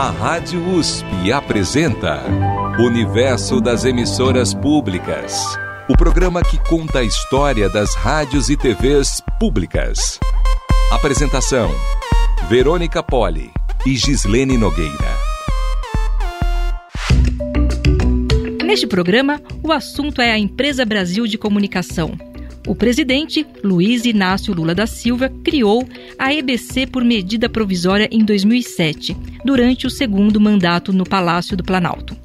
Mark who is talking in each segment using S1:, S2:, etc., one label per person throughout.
S1: A Rádio USP apresenta Universo das Emissoras Públicas. O programa que conta a história das rádios e TVs públicas. Apresentação: Verônica Poli e Gislene Nogueira.
S2: Neste programa, o assunto é a Empresa Brasil de Comunicação. O presidente, Luiz Inácio Lula da Silva, criou a EBC por medida provisória em 2007, durante o segundo mandato no Palácio do Planalto.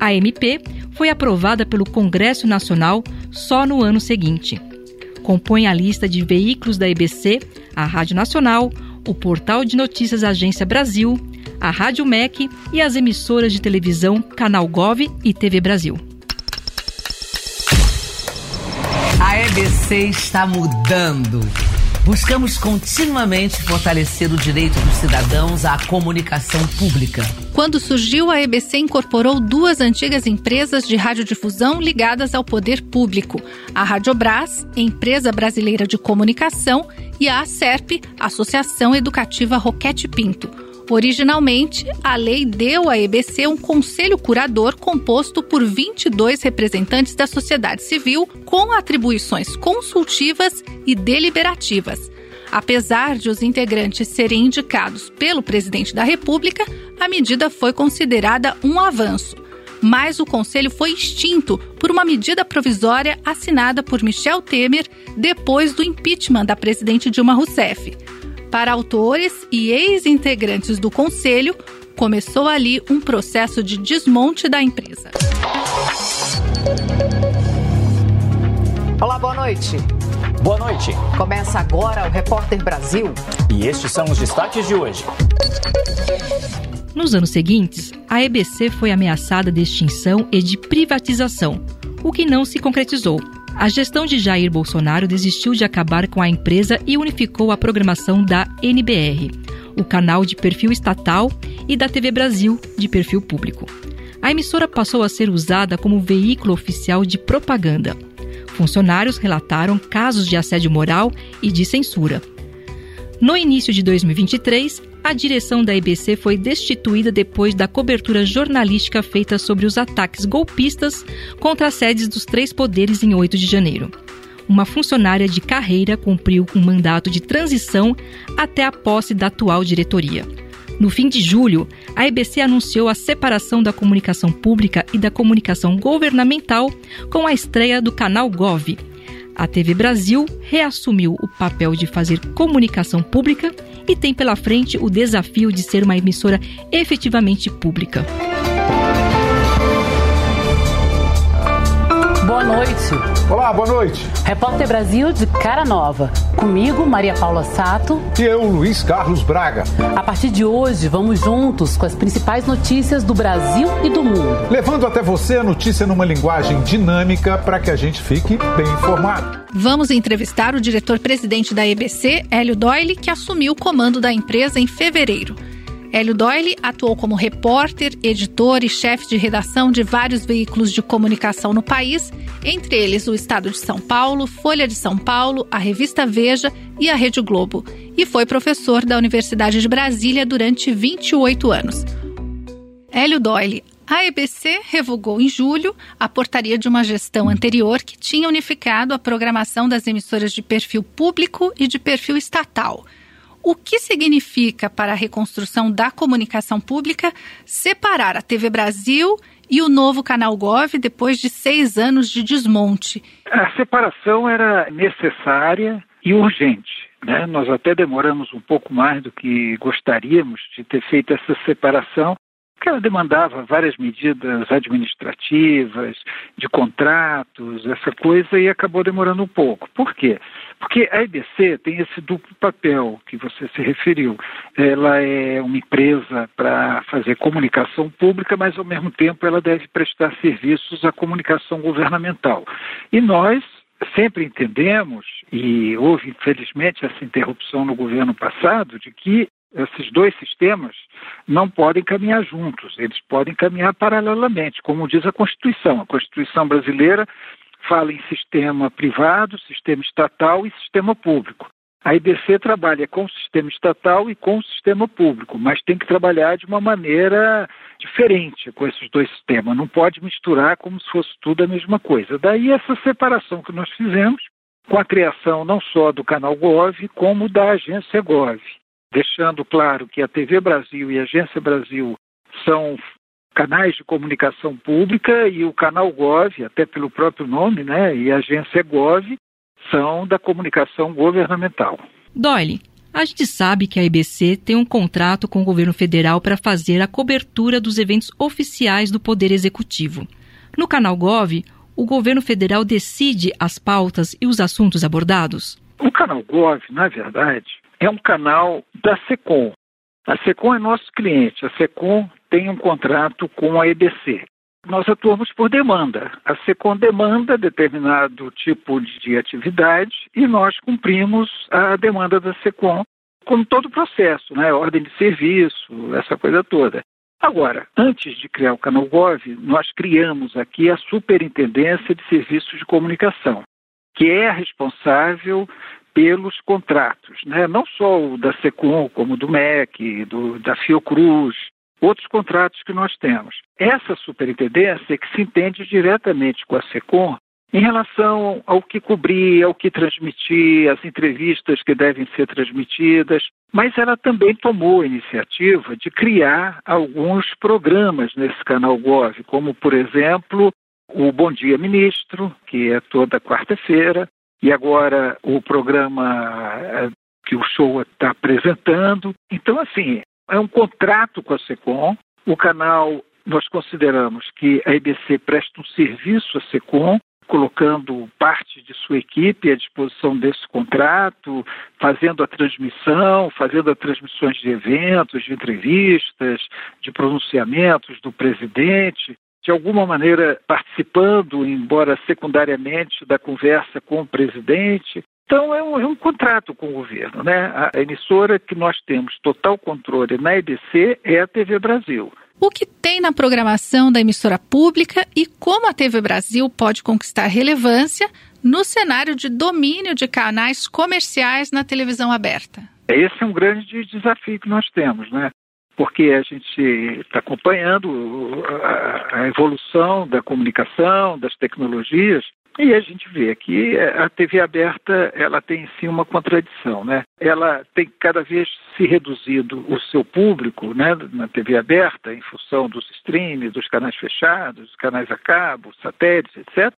S2: A MP foi aprovada pelo Congresso Nacional só no ano seguinte. Compõe a lista de veículos da EBC a Rádio Nacional, o Portal de Notícias Agência Brasil, a Rádio MEC e as emissoras de televisão Canal Gov e TV Brasil.
S3: A EBC está mudando. Buscamos continuamente fortalecer o direito dos cidadãos à comunicação pública.
S4: Quando surgiu, a EBC incorporou duas antigas empresas de radiodifusão ligadas ao poder público: a Radiobras, empresa brasileira de comunicação, e a ACERP, Associação Educativa Roquete Pinto Originalmente, a lei deu à EBC um conselho curador composto por 22 representantes da sociedade civil com atribuições consultivas e deliberativas. Apesar de os integrantes serem indicados pelo presidente da República, a medida foi considerada um avanço. Mas o conselho foi extinto por uma medida provisória assinada por Michel Temer depois do impeachment da presidente Dilma Rousseff. Para autores e ex-integrantes do conselho, começou ali um processo de desmonte da empresa.
S5: Olá, boa noite.
S6: Boa noite.
S5: Começa agora o Repórter Brasil.
S6: E estes são os destaques de hoje.
S2: Nos anos seguintes, a EBC foi ameaçada de extinção e de privatização, o que não se concretizou. A gestão de Jair Bolsonaro desistiu de acabar com a empresa e unificou a programação da NBR, o canal de perfil estatal, e da TV Brasil, de perfil público. A emissora passou a ser usada como veículo oficial de propaganda. Funcionários relataram casos de assédio moral e de censura. No início de 2023, a direção da EBC foi destituída depois da cobertura jornalística feita sobre os ataques golpistas contra as sedes dos três poderes em 8 de janeiro. Uma funcionária de carreira cumpriu um mandato de transição até a posse da atual diretoria. No fim de julho, a EBC anunciou a separação da comunicação pública e da comunicação governamental com a estreia do canal Gov, a TV Brasil reassumiu o papel de fazer comunicação pública e tem pela frente o desafio de ser uma emissora efetivamente pública.
S7: Boa noite.
S8: Olá, boa noite.
S7: Repórter Brasil de cara nova. Comigo, Maria Paula Sato.
S8: E eu, Luiz Carlos Braga.
S7: A partir de hoje, vamos juntos com as principais notícias do Brasil e do mundo.
S8: Levando até você a notícia numa linguagem dinâmica para que a gente fique bem informado.
S4: Vamos entrevistar o diretor-presidente da EBC, Hélio Doyle, que assumiu o comando da empresa em fevereiro. Hélio Doyle atuou como repórter, editor e chefe de redação de vários veículos de comunicação no país, entre eles o Estado de São Paulo, Folha de São Paulo, a revista Veja e a Rede Globo, e foi professor da Universidade de Brasília durante 28 anos. Hélio Doyle, a EBC revogou em julho a portaria de uma gestão anterior que tinha unificado a programação das emissoras de perfil público e de perfil estatal. O que significa para a reconstrução da comunicação pública separar a TV Brasil e o novo Canal Gov depois de seis anos de desmonte?
S9: A separação era necessária e urgente. Né? Nós até demoramos um pouco mais do que gostaríamos de ter feito essa separação, porque ela demandava várias medidas administrativas, de contratos, essa coisa, e acabou demorando um pouco. Por quê? Porque a EBC tem esse duplo papel que você se referiu. Ela é uma empresa para fazer comunicação pública, mas ao mesmo tempo ela deve prestar serviços à comunicação governamental. E nós sempre entendemos, e houve infelizmente essa interrupção no governo passado, de que esses dois sistemas não podem caminhar juntos, eles podem caminhar paralelamente, como diz a Constituição. A Constituição brasileira fala em sistema privado, sistema estatal e sistema público. A IBC trabalha com o sistema estatal e com o sistema público, mas tem que trabalhar de uma maneira diferente com esses dois sistemas. Não pode misturar como se fosse tudo a mesma coisa. Daí essa separação que nós fizemos com a criação não só do canal Gov, como da agência Gov, deixando claro que a TV Brasil e a Agência Brasil são canais de comunicação pública e o canal Gov, até pelo próprio nome, né, e a agência Gov são da comunicação governamental.
S2: Doyle, a gente sabe que a IBC tem um contrato com o governo federal para fazer a cobertura dos eventos oficiais do Poder Executivo. No canal Gov, o governo federal decide as pautas e os assuntos abordados?
S9: O canal Gov, na verdade, é um canal da SECOM. A SECOM é nosso cliente. A SECOM tem um contrato com a EBC nós atuamos por demanda. A SECOM demanda determinado tipo de atividade e nós cumprimos a demanda da SECOM, como todo o processo, né? ordem de serviço, essa coisa toda. Agora, antes de criar o Canal Gov, nós criamos aqui a Superintendência de Serviços de Comunicação, que é responsável pelos contratos, né? não só o da SECOM, como do MEC, do, da Fiocruz, outros contratos que nós temos. Essa superintendência é que se entende diretamente com a SECOM em relação ao que cobrir, ao que transmitir, as entrevistas que devem ser transmitidas, mas ela também tomou a iniciativa de criar alguns programas nesse canal Gov, como, por exemplo, o Bom Dia Ministro, que é toda quarta-feira, e agora o programa eh, que o show está apresentando. Então, assim, é um contrato com a SECOM. O canal, nós consideramos que a IBC presta um serviço à SECOM, colocando parte de sua equipe à disposição desse contrato, fazendo a transmissão, fazendo as transmissões de eventos, de entrevistas, de pronunciamentos do presidente, de alguma maneira participando, embora secundariamente, da conversa com o presidente. Então, é um, é um, contrato com o governo. Né? A emissora que nós temos total controle na EBC é a TV Brasil.
S4: O que tem na programação da emissora pública e como a TV Brasil pode conquistar relevância no cenário de domínio de canais comerciais na televisão aberta?
S9: Esse é um grande desafio que nós temos, né? Porque a gente está acompanhando a evolução da comunicação, das tecnologias, e a gente vê que a TV aberta ela tem em si uma contradição, né? Ela tem cada vez se reduzido o seu público, né, na TV aberta, em função dos streams, dos canais fechados, dos canais a cabo, satélites, etc.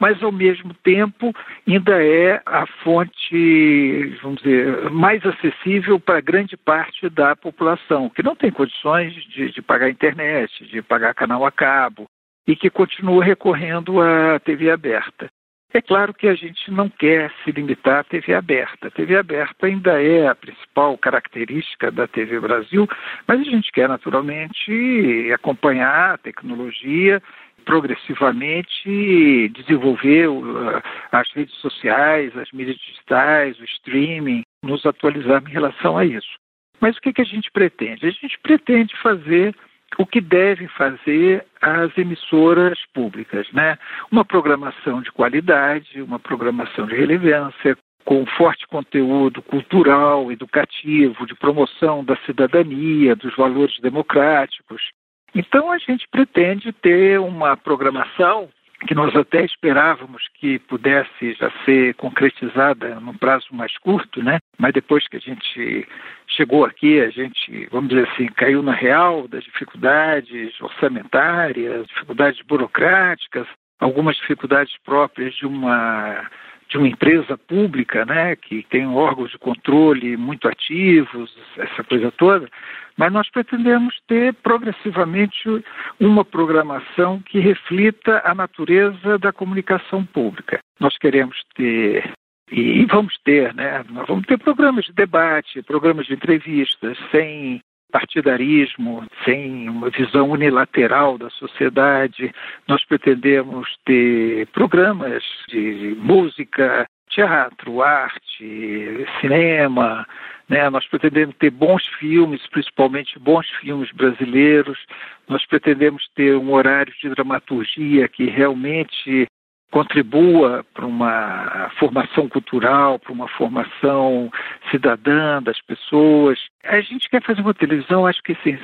S9: Mas ao mesmo tempo ainda é a fonte, vamos dizer, mais acessível para grande parte da população que não tem condições de, de pagar internet, de pagar canal a cabo, e que continua recorrendo à TV aberta. É claro que a gente não quer se limitar à TV aberta. A TV aberta ainda é a principal característica da TV Brasil, mas a gente quer naturalmente acompanhar a tecnologia progressivamente desenvolver as redes sociais, as mídias digitais, o streaming, nos atualizar em relação a isso. Mas o que, que a gente pretende? A gente pretende fazer o que devem fazer as emissoras públicas, né? Uma programação de qualidade, uma programação de relevância, com forte conteúdo cultural, educativo, de promoção da cidadania, dos valores democráticos. Então a gente pretende ter uma programação que nós até esperávamos que pudesse já ser concretizada num prazo mais curto, né? Mas depois que a gente chegou aqui, a gente, vamos dizer assim, caiu na real das dificuldades orçamentárias, dificuldades burocráticas, algumas dificuldades próprias de uma de uma empresa pública, né, que tem órgãos de controle muito ativos, essa coisa toda, mas nós pretendemos ter progressivamente uma programação que reflita a natureza da comunicação pública. Nós queremos ter e vamos ter, né? Nós vamos ter programas de debate, programas de entrevistas, sem partidarismo, sem uma visão unilateral da sociedade. Nós pretendemos ter programas de música, teatro, arte, cinema, né? Nós pretendemos ter bons filmes, principalmente bons filmes brasileiros. Nós pretendemos ter um horário de dramaturgia que realmente contribua para uma formação cultural, para uma formação cidadã das pessoas. A gente quer fazer uma televisão, acho que assim,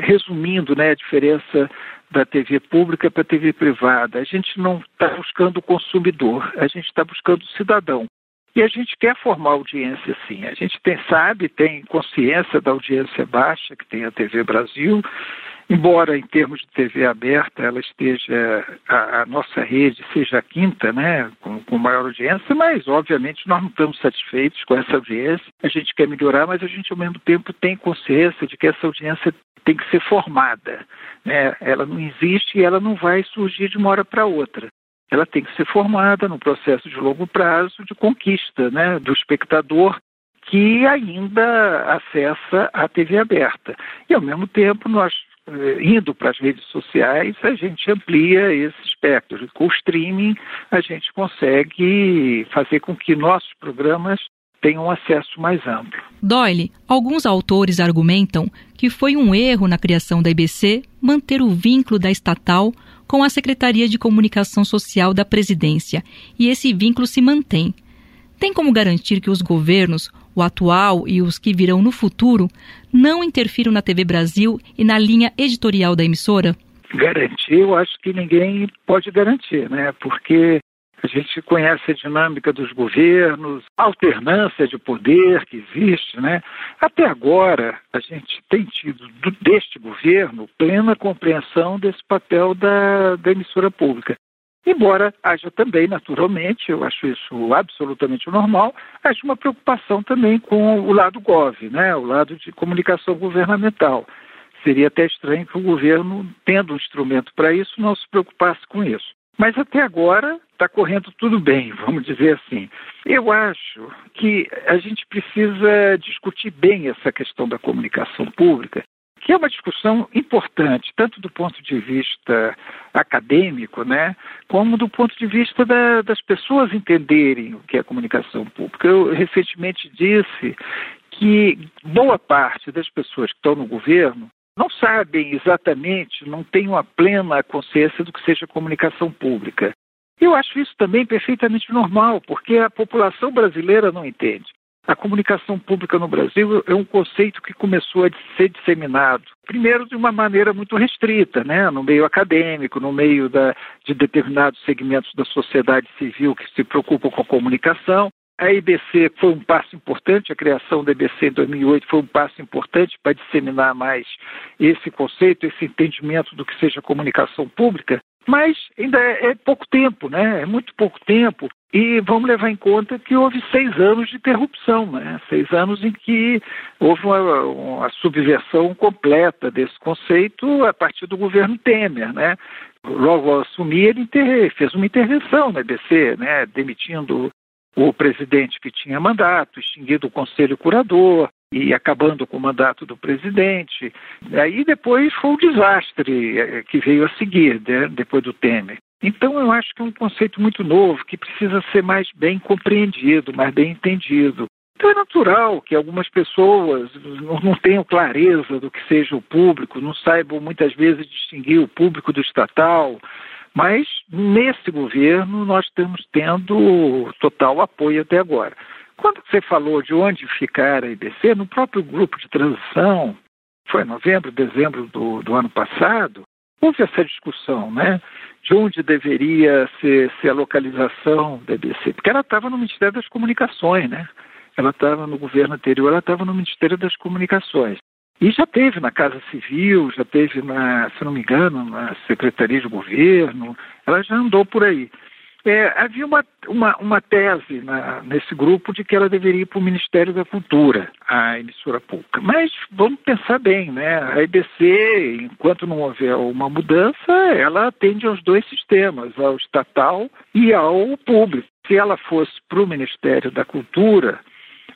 S9: resumindo né, a diferença da TV pública para a TV privada, a gente não está buscando o consumidor, a gente está buscando o cidadão. E a gente quer formar audiência sim. A gente tem, sabe, tem consciência da audiência baixa que tem a TV Brasil, embora em termos de TV aberta ela esteja, a, a nossa rede seja a quinta, né, com, com, maior audiência, mas obviamente nós não estamos satisfeitos com essa audiência. A gente quer melhorar, mas a gente ao mesmo tempo tem consciência de que essa audiência tem que ser formada. Né? Ela não existe e ela não vai surgir de uma hora para outra ela tem que ser formada num processo de longo prazo de conquista né, do espectador que ainda acessa a TV aberta. E, ao mesmo tempo, nós, eh, indo para as redes sociais, a gente amplia esse espectro. Com o streaming, a gente consegue fazer com que nossos programas tenham um acesso mais amplo.
S2: Doyle, alguns autores argumentam que foi um erro na criação da IBC manter o vínculo da estatal com a Secretaria de Comunicação Social da Presidência, e esse vínculo se mantém. Tem como garantir que os governos, o atual e os que virão no futuro, não interfiram na TV Brasil e na linha editorial da emissora?
S9: Garantir, eu acho que ninguém pode garantir, né? Porque a gente conhece a dinâmica dos governos, a alternância de poder que existe, né? Até agora, a gente tem tido do, deste governo plena compreensão desse papel da, da emissora pública. Embora haja também, naturalmente, eu acho isso absolutamente normal, haja uma preocupação também com o lado GOV, né? o lado de comunicação governamental. Seria até estranho que o governo, tendo um instrumento para isso, não se preocupasse com isso. Mas até agora está correndo tudo bem, vamos dizer assim. Eu acho que a gente precisa discutir bem essa questão da comunicação pública, que é uma discussão importante, tanto do ponto de vista acadêmico, né, como do ponto de vista da, das pessoas entenderem o que é comunicação pública. Eu recentemente disse que boa parte das pessoas que estão no governo não sabem exatamente, não têm uma plena consciência do que seja comunicação pública. Eu acho isso também perfeitamente normal, porque a população brasileira não entende. A comunicação pública no Brasil é um conceito que começou a ser disseminado, primeiro de uma maneira muito restrita, né? no meio acadêmico, no meio da, de determinados segmentos da sociedade civil que se preocupam com a comunicação, a IBC foi um passo importante, a criação da IBC em 2008 foi um passo importante para disseminar mais esse conceito, esse entendimento do que seja comunicação pública, mas ainda é, é pouco tempo, né? É muito pouco tempo. E vamos levar em conta que houve seis anos de interrupção, né? seis anos em que houve uma, uma subversão completa desse conceito a partir do governo Temer. Né? Logo ao assumir, ele fez uma intervenção na EBC, né? demitindo o presidente que tinha mandato, extinguido o conselho curador e acabando com o mandato do presidente. Aí depois foi o desastre eh, que veio a seguir, né, depois do Temer. Então eu acho que é um conceito muito novo que precisa ser mais bem compreendido, mais bem entendido. Então é natural que algumas pessoas não tenham clareza do que seja o público, não saibam muitas vezes distinguir o público do estatal, mas nesse governo nós estamos tendo total apoio até agora. Quando você falou de onde ficar a IBC, no próprio grupo de transição, foi novembro, dezembro do, do ano passado, houve essa discussão, né? De onde deveria ser, ser a localização da IBC, porque ela estava no Ministério das Comunicações, né? Ela estava no governo anterior, ela estava no Ministério das Comunicações. E já teve na Casa Civil, já teve, na, se não me engano, na Secretaria de Governo, ela já andou por aí. É, havia uma, uma, uma tese na, nesse grupo de que ela deveria ir para o Ministério da Cultura, a emissora pública. Mas vamos pensar bem, né? A EBC, enquanto não houver uma mudança, ela atende aos dois sistemas, ao estatal e ao público. Se ela fosse para o Ministério da Cultura,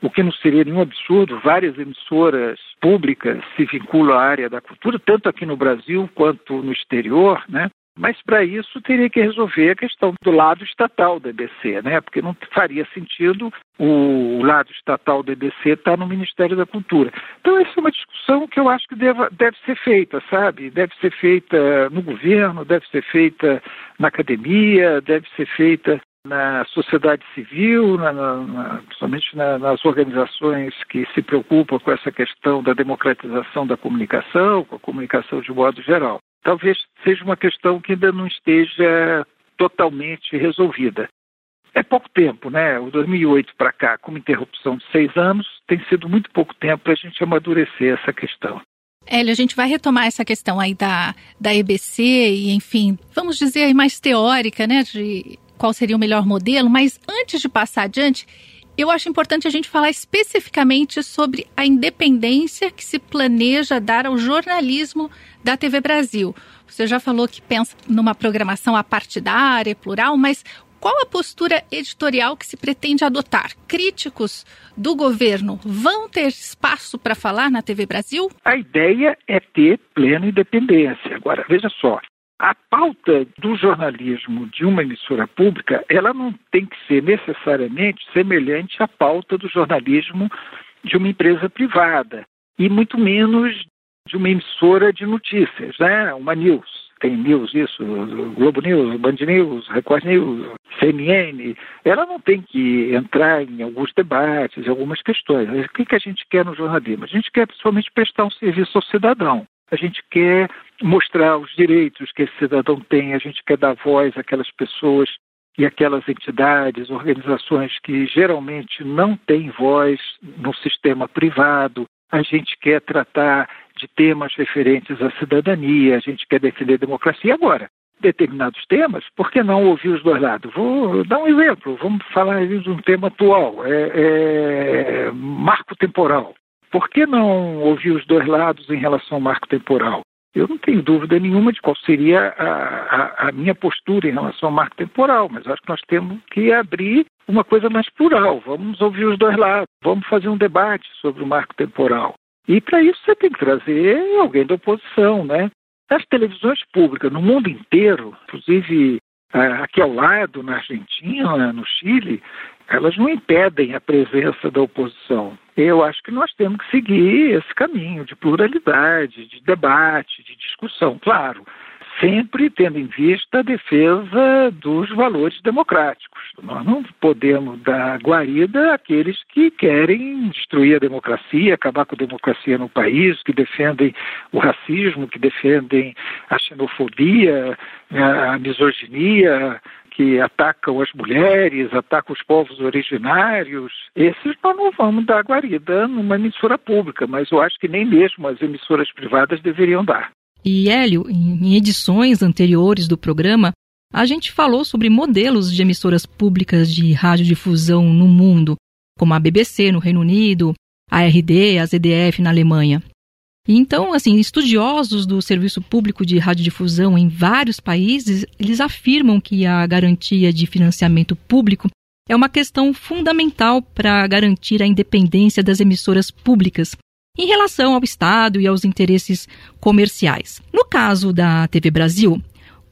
S9: o que não seria nenhum absurdo, várias emissoras públicas se vinculam à área da cultura, tanto aqui no Brasil quanto no exterior, né? Mas para isso teria que resolver a questão do lado estatal da EBC, né? Porque não faria sentido o lado estatal da EBC estar no Ministério da Cultura. Então essa é uma discussão que eu acho que deve, deve ser feita, sabe? Deve ser feita no governo, deve ser feita na academia, deve ser feita na sociedade civil, na, na, principalmente na, nas organizações que se preocupam com essa questão da democratização da comunicação, com a comunicação de modo geral. Talvez seja uma questão que ainda não esteja totalmente resolvida. É pouco tempo, né? O 2008 para cá, com uma interrupção de seis anos, tem sido muito pouco tempo para a gente amadurecer essa questão.
S4: Hélio, a gente vai retomar essa questão aí da, da EBC e, enfim, vamos dizer mais teórica, né, de qual seria o melhor modelo, mas antes de passar adiante, eu acho importante a gente falar especificamente sobre a independência que se planeja dar ao jornalismo da TV Brasil. Você já falou que pensa numa programação apartidária, plural, mas qual a postura editorial que se pretende adotar? Críticos do governo vão ter espaço para falar na TV Brasil?
S9: A ideia é ter plena independência. Agora, veja só, a pauta do jornalismo de uma emissora pública, ela não tem que ser necessariamente semelhante à pauta do jornalismo de uma empresa privada, e muito menos de uma emissora de notícias, né? uma news. Tem news isso, Globo News, Band News, Record News, CNN. Ela não tem que entrar em alguns debates, em algumas questões. O que, que a gente quer no jornalismo? A gente quer principalmente prestar um serviço ao cidadão. A gente quer mostrar os direitos que esse cidadão tem, a gente quer dar voz àquelas pessoas e aquelas entidades, organizações que geralmente não têm voz no sistema privado. A gente quer tratar de temas referentes à cidadania, a gente quer defender a democracia. Agora, determinados temas, por que não ouvir os dois lados? Vou dar um exemplo, vamos falar de um tema atual, é, é marco temporal. Por que não ouvir os dois lados em relação ao marco temporal? Eu não tenho dúvida nenhuma de qual seria a, a, a, minha postura em relação ao marco temporal, mas acho que nós temos que abrir uma coisa mais plural. Vamos ouvir os dois lados, vamos fazer um debate sobre o marco temporal. E para isso você tem que trazer alguém da oposição, né? As televisões públicas no mundo inteiro, inclusive aqui ao lado, na Argentina, no Chile, elas não impedem a presença da oposição. Eu acho que nós temos que seguir esse caminho de pluralidade, de debate, de discussão. Claro, sempre tendo em vista a defesa dos valores democráticos. Nós não podemos dar guarida àqueles que querem destruir a democracia, acabar com a democracia no país, que defendem o racismo, que defendem a xenofobia, a misoginia, que atacam as mulheres, atacam os povos originários, esses nós não vamos dar guarida numa emissora pública, mas eu acho que nem mesmo as emissoras privadas deveriam dar.
S2: E Hélio, em edições anteriores do programa, a gente falou sobre modelos de emissoras públicas de radiodifusão no mundo, como a BBC no Reino Unido, a RD, a ZDF na Alemanha. Então, assim, estudiosos do serviço público de radiodifusão em vários países, eles afirmam que a garantia de financiamento público é uma questão fundamental para garantir a independência das emissoras públicas em relação ao Estado e aos interesses comerciais. No caso da TV Brasil,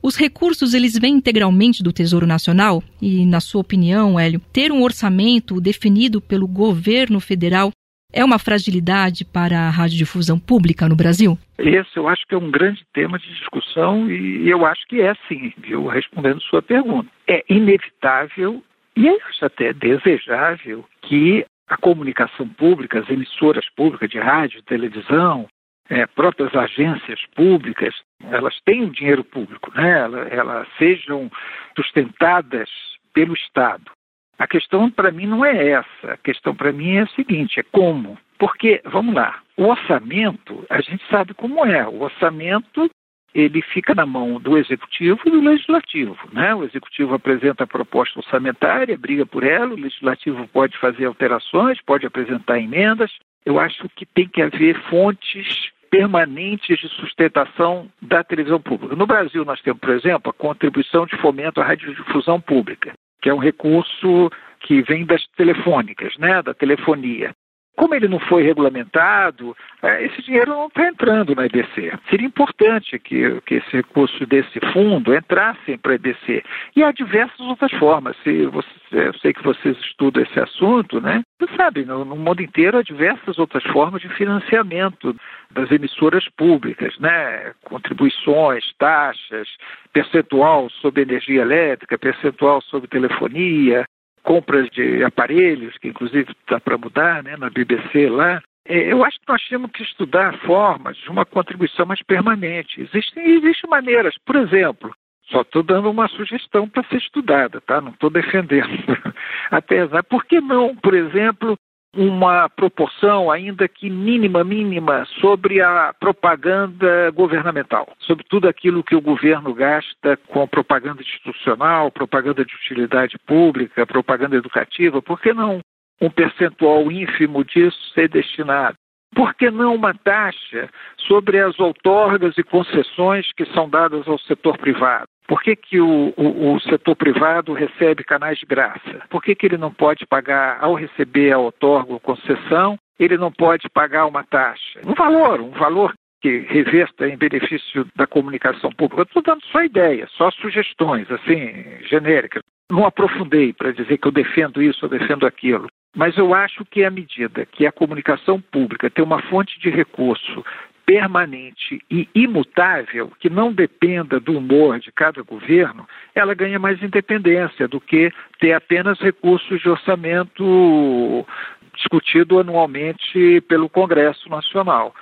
S2: os recursos eles vêm integralmente do Tesouro Nacional e, na sua opinião, Hélio, ter um orçamento definido pelo governo federal é uma fragilidade para a radiodifusão pública no Brasil?
S9: Esse eu acho que é um grande tema de discussão e eu acho que é sim, viu? Respondendo sua pergunta. É inevitável e é até desejável que a comunicação pública, as emissoras públicas de rádio, televisão, é, próprias agências públicas, elas tenham dinheiro público, né? elas, elas sejam sustentadas pelo Estado. A questão para mim não é essa. A questão para mim é a seguinte: é como. Porque, vamos lá, o orçamento, a gente sabe como é. O orçamento ele fica na mão do executivo e do legislativo. Né? O executivo apresenta a proposta orçamentária, briga por ela, o legislativo pode fazer alterações, pode apresentar emendas. Eu acho que tem que haver fontes permanentes de sustentação da televisão pública. No Brasil, nós temos, por exemplo, a contribuição de fomento à radiodifusão pública que é um recurso que vem das telefônicas, né, da telefonia. Como ele não foi regulamentado, é, esse dinheiro não está entrando na EBC. Seria importante que, que esse recurso desse fundo entrasse para a EBC. E há diversas outras formas. Se você, eu sei que vocês estudam esse assunto, né? Você sabe, no, no mundo inteiro há diversas outras formas de financiamento das emissoras públicas, né? Contribuições, taxas, percentual sobre energia elétrica, percentual sobre telefonia, compras de aparelhos, que inclusive está para mudar né, na BBC lá. É, eu acho que nós temos que estudar formas de uma contribuição mais permanente. Existem, existem maneiras, por exemplo, só estou dando uma sugestão para ser estudada, tá? Não estou defendendo. Apesar, por que não, por exemplo, uma proporção, ainda que mínima, mínima, sobre a propaganda governamental, sobre tudo aquilo que o governo gasta com propaganda institucional, propaganda de utilidade pública, propaganda educativa, por que não um percentual ínfimo disso ser destinado? Por que não uma taxa sobre as outorgas e concessões que são dadas ao setor privado? Por que, que o, o, o, setor privado recebe canais de graça? Por que, que ele não pode pagar, ao receber a outorga ou concessão, ele não pode pagar uma taxa? Um valor, um valor que reverta em benefício da comunicação pública. Eu estou dando só ideias, só sugestões, assim, genéricas. Não aprofundei para dizer que eu defendo isso ou defendo aquilo. Mas eu acho que à medida que a comunicação pública tem uma fonte de recurso permanente e imutável, que não dependa do humor de cada governo, ela ganha mais independência do que ter apenas recursos de orçamento discutido anualmente pelo Congresso Nacional.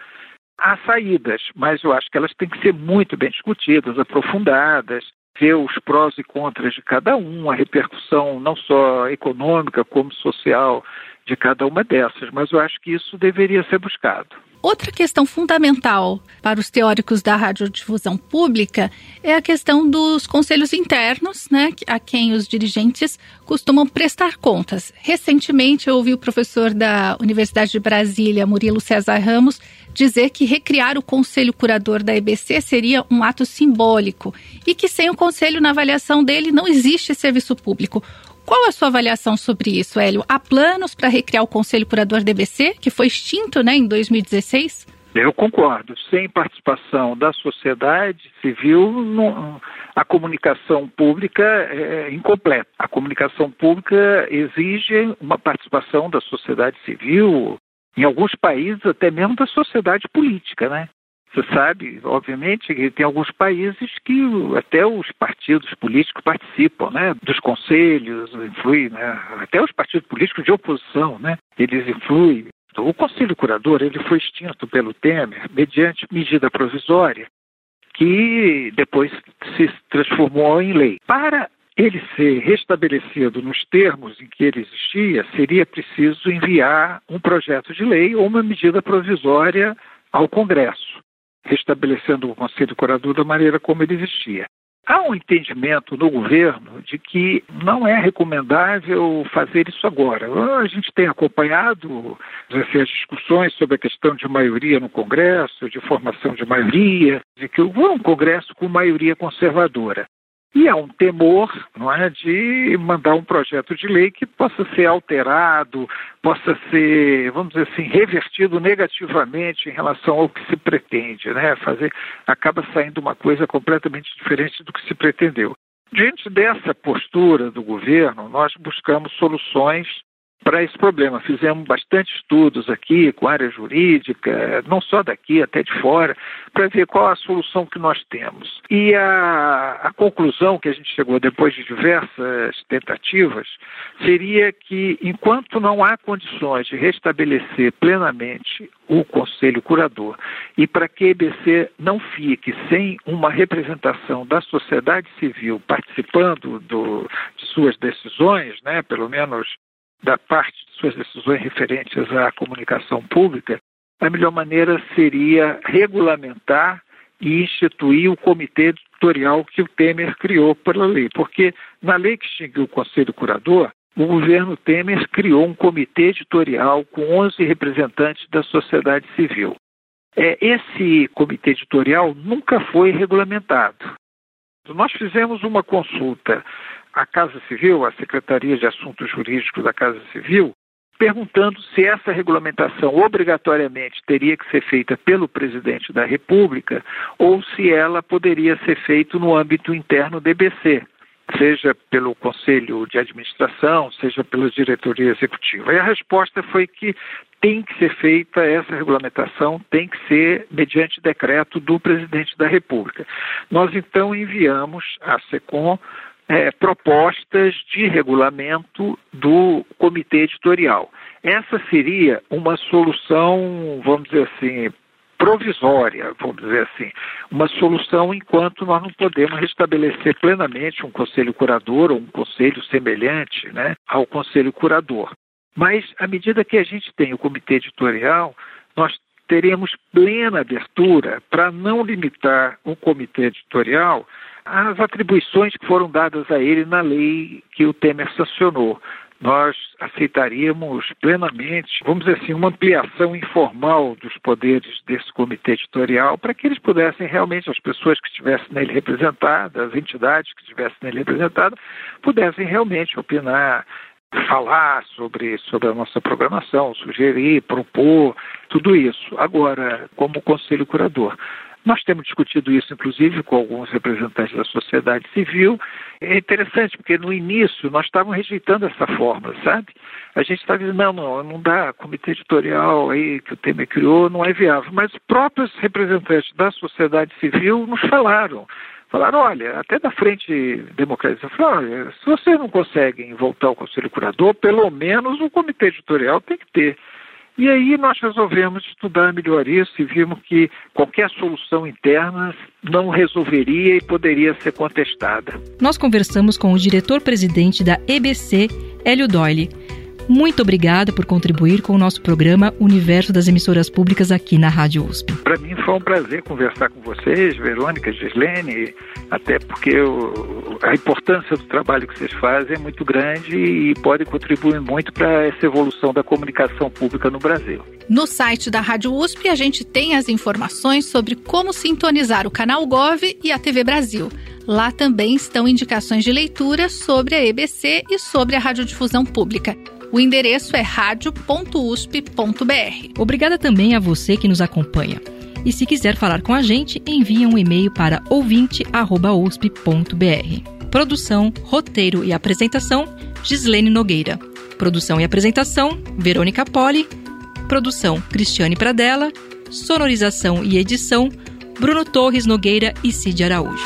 S9: Há saídas, mas eu acho que elas têm que ser muito bem discutidas, aprofundadas, ver os prós e contras de cada um, a repercussão não só econômica como social de cada uma dessas, mas eu acho que isso deveria ser buscado.
S4: Outra questão fundamental para os teóricos da radiodifusão pública é a questão dos conselhos internos, né, a quem os dirigentes costumam prestar contas. Recentemente, eu ouvi o professor da Universidade de Brasília, Murilo César Ramos, dizer que recriar o conselho curador da EBC seria um ato simbólico e que sem o conselho na avaliação dele não existe serviço público. Qual a sua avaliação sobre isso, Hélio? Há planos para recriar o Conselho Curador DBC, que foi extinto né, em 2016?
S9: Eu concordo. Sem participação da sociedade civil, não, a comunicação pública é incompleta. A comunicação pública exige uma participação da sociedade civil, em alguns países até mesmo da sociedade política, né? Você sabe, obviamente, que tem alguns países que até os partidos políticos participam, né? Dos conselhos, influem, né? Até os partidos políticos de oposição, né? Eles influem. O Conselho Curador ele foi extinto pelo Temer mediante medida provisória que depois se transformou em lei. Para ele ser restabelecido nos termos em que ele existia, seria preciso enviar um projeto de lei ou uma medida provisória ao Congresso restabelecendo o Conselho Curador da maneira como ele existia. Há um entendimento no governo de que não é recomendável fazer isso agora. A gente tem acompanhado as discussões sobre a questão de maioria no Congresso, de formação de maioria, de que um Congresso com maioria conservadora. E há um temor não é, de mandar um projeto de lei que possa ser alterado, possa ser, vamos dizer assim, revertido negativamente em relação ao que se pretende. Né? Fazer, acaba saindo uma coisa completamente diferente do que se pretendeu. Diante dessa postura do governo, nós buscamos soluções para esse problema. Fizemos bastante estudos aqui com área jurídica, não só daqui, até de fora, para ver qual a solução que nós temos. E a, a conclusão que a gente chegou depois de diversas tentativas seria que, enquanto não há condições de restabelecer plenamente o Conselho Curador e para que a EBC não fique sem uma representação da sociedade civil participando do, de suas decisões, né, pelo menos da parte de suas decisões referentes à comunicação pública, a melhor maneira seria regulamentar e instituir o comitê editorial que o Temer criou pela lei. Porque na lei que extinguiu o Conselho Curador, o governo Temer criou um comitê editorial com 11 representantes da sociedade civil. É, esse comitê editorial nunca foi regulamentado. Nós fizemos uma consulta a Casa Civil, a Secretaria de Assuntos Jurídicos da Casa Civil, perguntando se essa regulamentação obrigatoriamente teria que ser feita pelo presidente da República ou se ela poderia ser feita no âmbito interno do EBC, seja pelo Conselho de Administração, seja pela diretoria executiva. E a resposta foi que tem que ser feita essa regulamentação, tem que ser mediante decreto do presidente da República. Nós então enviamos à SECOM é, propostas de regulamento do comitê editorial. Essa seria uma solução, vamos dizer assim, provisória, vamos dizer assim, uma solução enquanto nós não podemos restabelecer plenamente um conselho curador ou um conselho semelhante né, ao conselho curador. Mas, à medida que a gente tem o comitê editorial, nós teremos plena abertura para não limitar o comitê editorial às atribuições que foram dadas a ele na lei que o Temer sancionou. Nós aceitaríamos plenamente, vamos dizer assim, uma ampliação informal dos poderes desse comitê editorial para que eles pudessem realmente, as pessoas que estivessem nele representadas, as entidades que estivessem nele representadas, pudessem realmente opinar falar sobre, sobre a nossa programação, sugerir, propor, tudo isso. Agora, como conselho curador. Nós temos discutido isso, inclusive, com alguns representantes da sociedade civil. É interessante, porque no início nós estávamos rejeitando essa fórmula, sabe? A gente estava dizendo, não, não, não dá, comitê editorial aí que o Temer criou não é viável. Mas os próprios representantes da sociedade civil nos falaram. Falaram, olha, até da frente democrática, falaram, olha, se vocês não conseguem voltar ao Conselho Curador, pelo menos o comitê editorial tem que ter. E aí nós resolvemos estudar melhor isso e vimos que qualquer solução interna não resolveria e poderia ser contestada.
S2: Nós conversamos com o diretor-presidente da EBC, Hélio Doyle. Muito obrigada por contribuir com o nosso programa Universo das Emissoras Públicas aqui na Rádio USP.
S9: Para mim foi um prazer conversar com vocês, Verônica, Gislene, até porque o, a importância do trabalho que vocês fazem é muito grande e pode contribuir muito para essa evolução da comunicação pública no Brasil.
S4: No site da Rádio USP a gente tem as informações sobre como sintonizar o canal Gov e a TV Brasil. Lá também estão indicações de leitura sobre a EBC e sobre a radiodifusão pública. O endereço é radio.usp.br.
S2: Obrigada também a você que nos acompanha. E se quiser falar com a gente, envie um e-mail para ouvinte@usp.br. Produção, roteiro e apresentação: Gislene Nogueira. Produção e apresentação: Verônica Poli. Produção: Cristiane Pradella. Sonorização e edição: Bruno Torres Nogueira e Cid Araújo.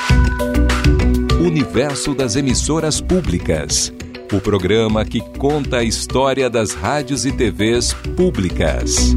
S1: Universo das emissoras públicas o programa que conta a história das rádios e TVs públicas.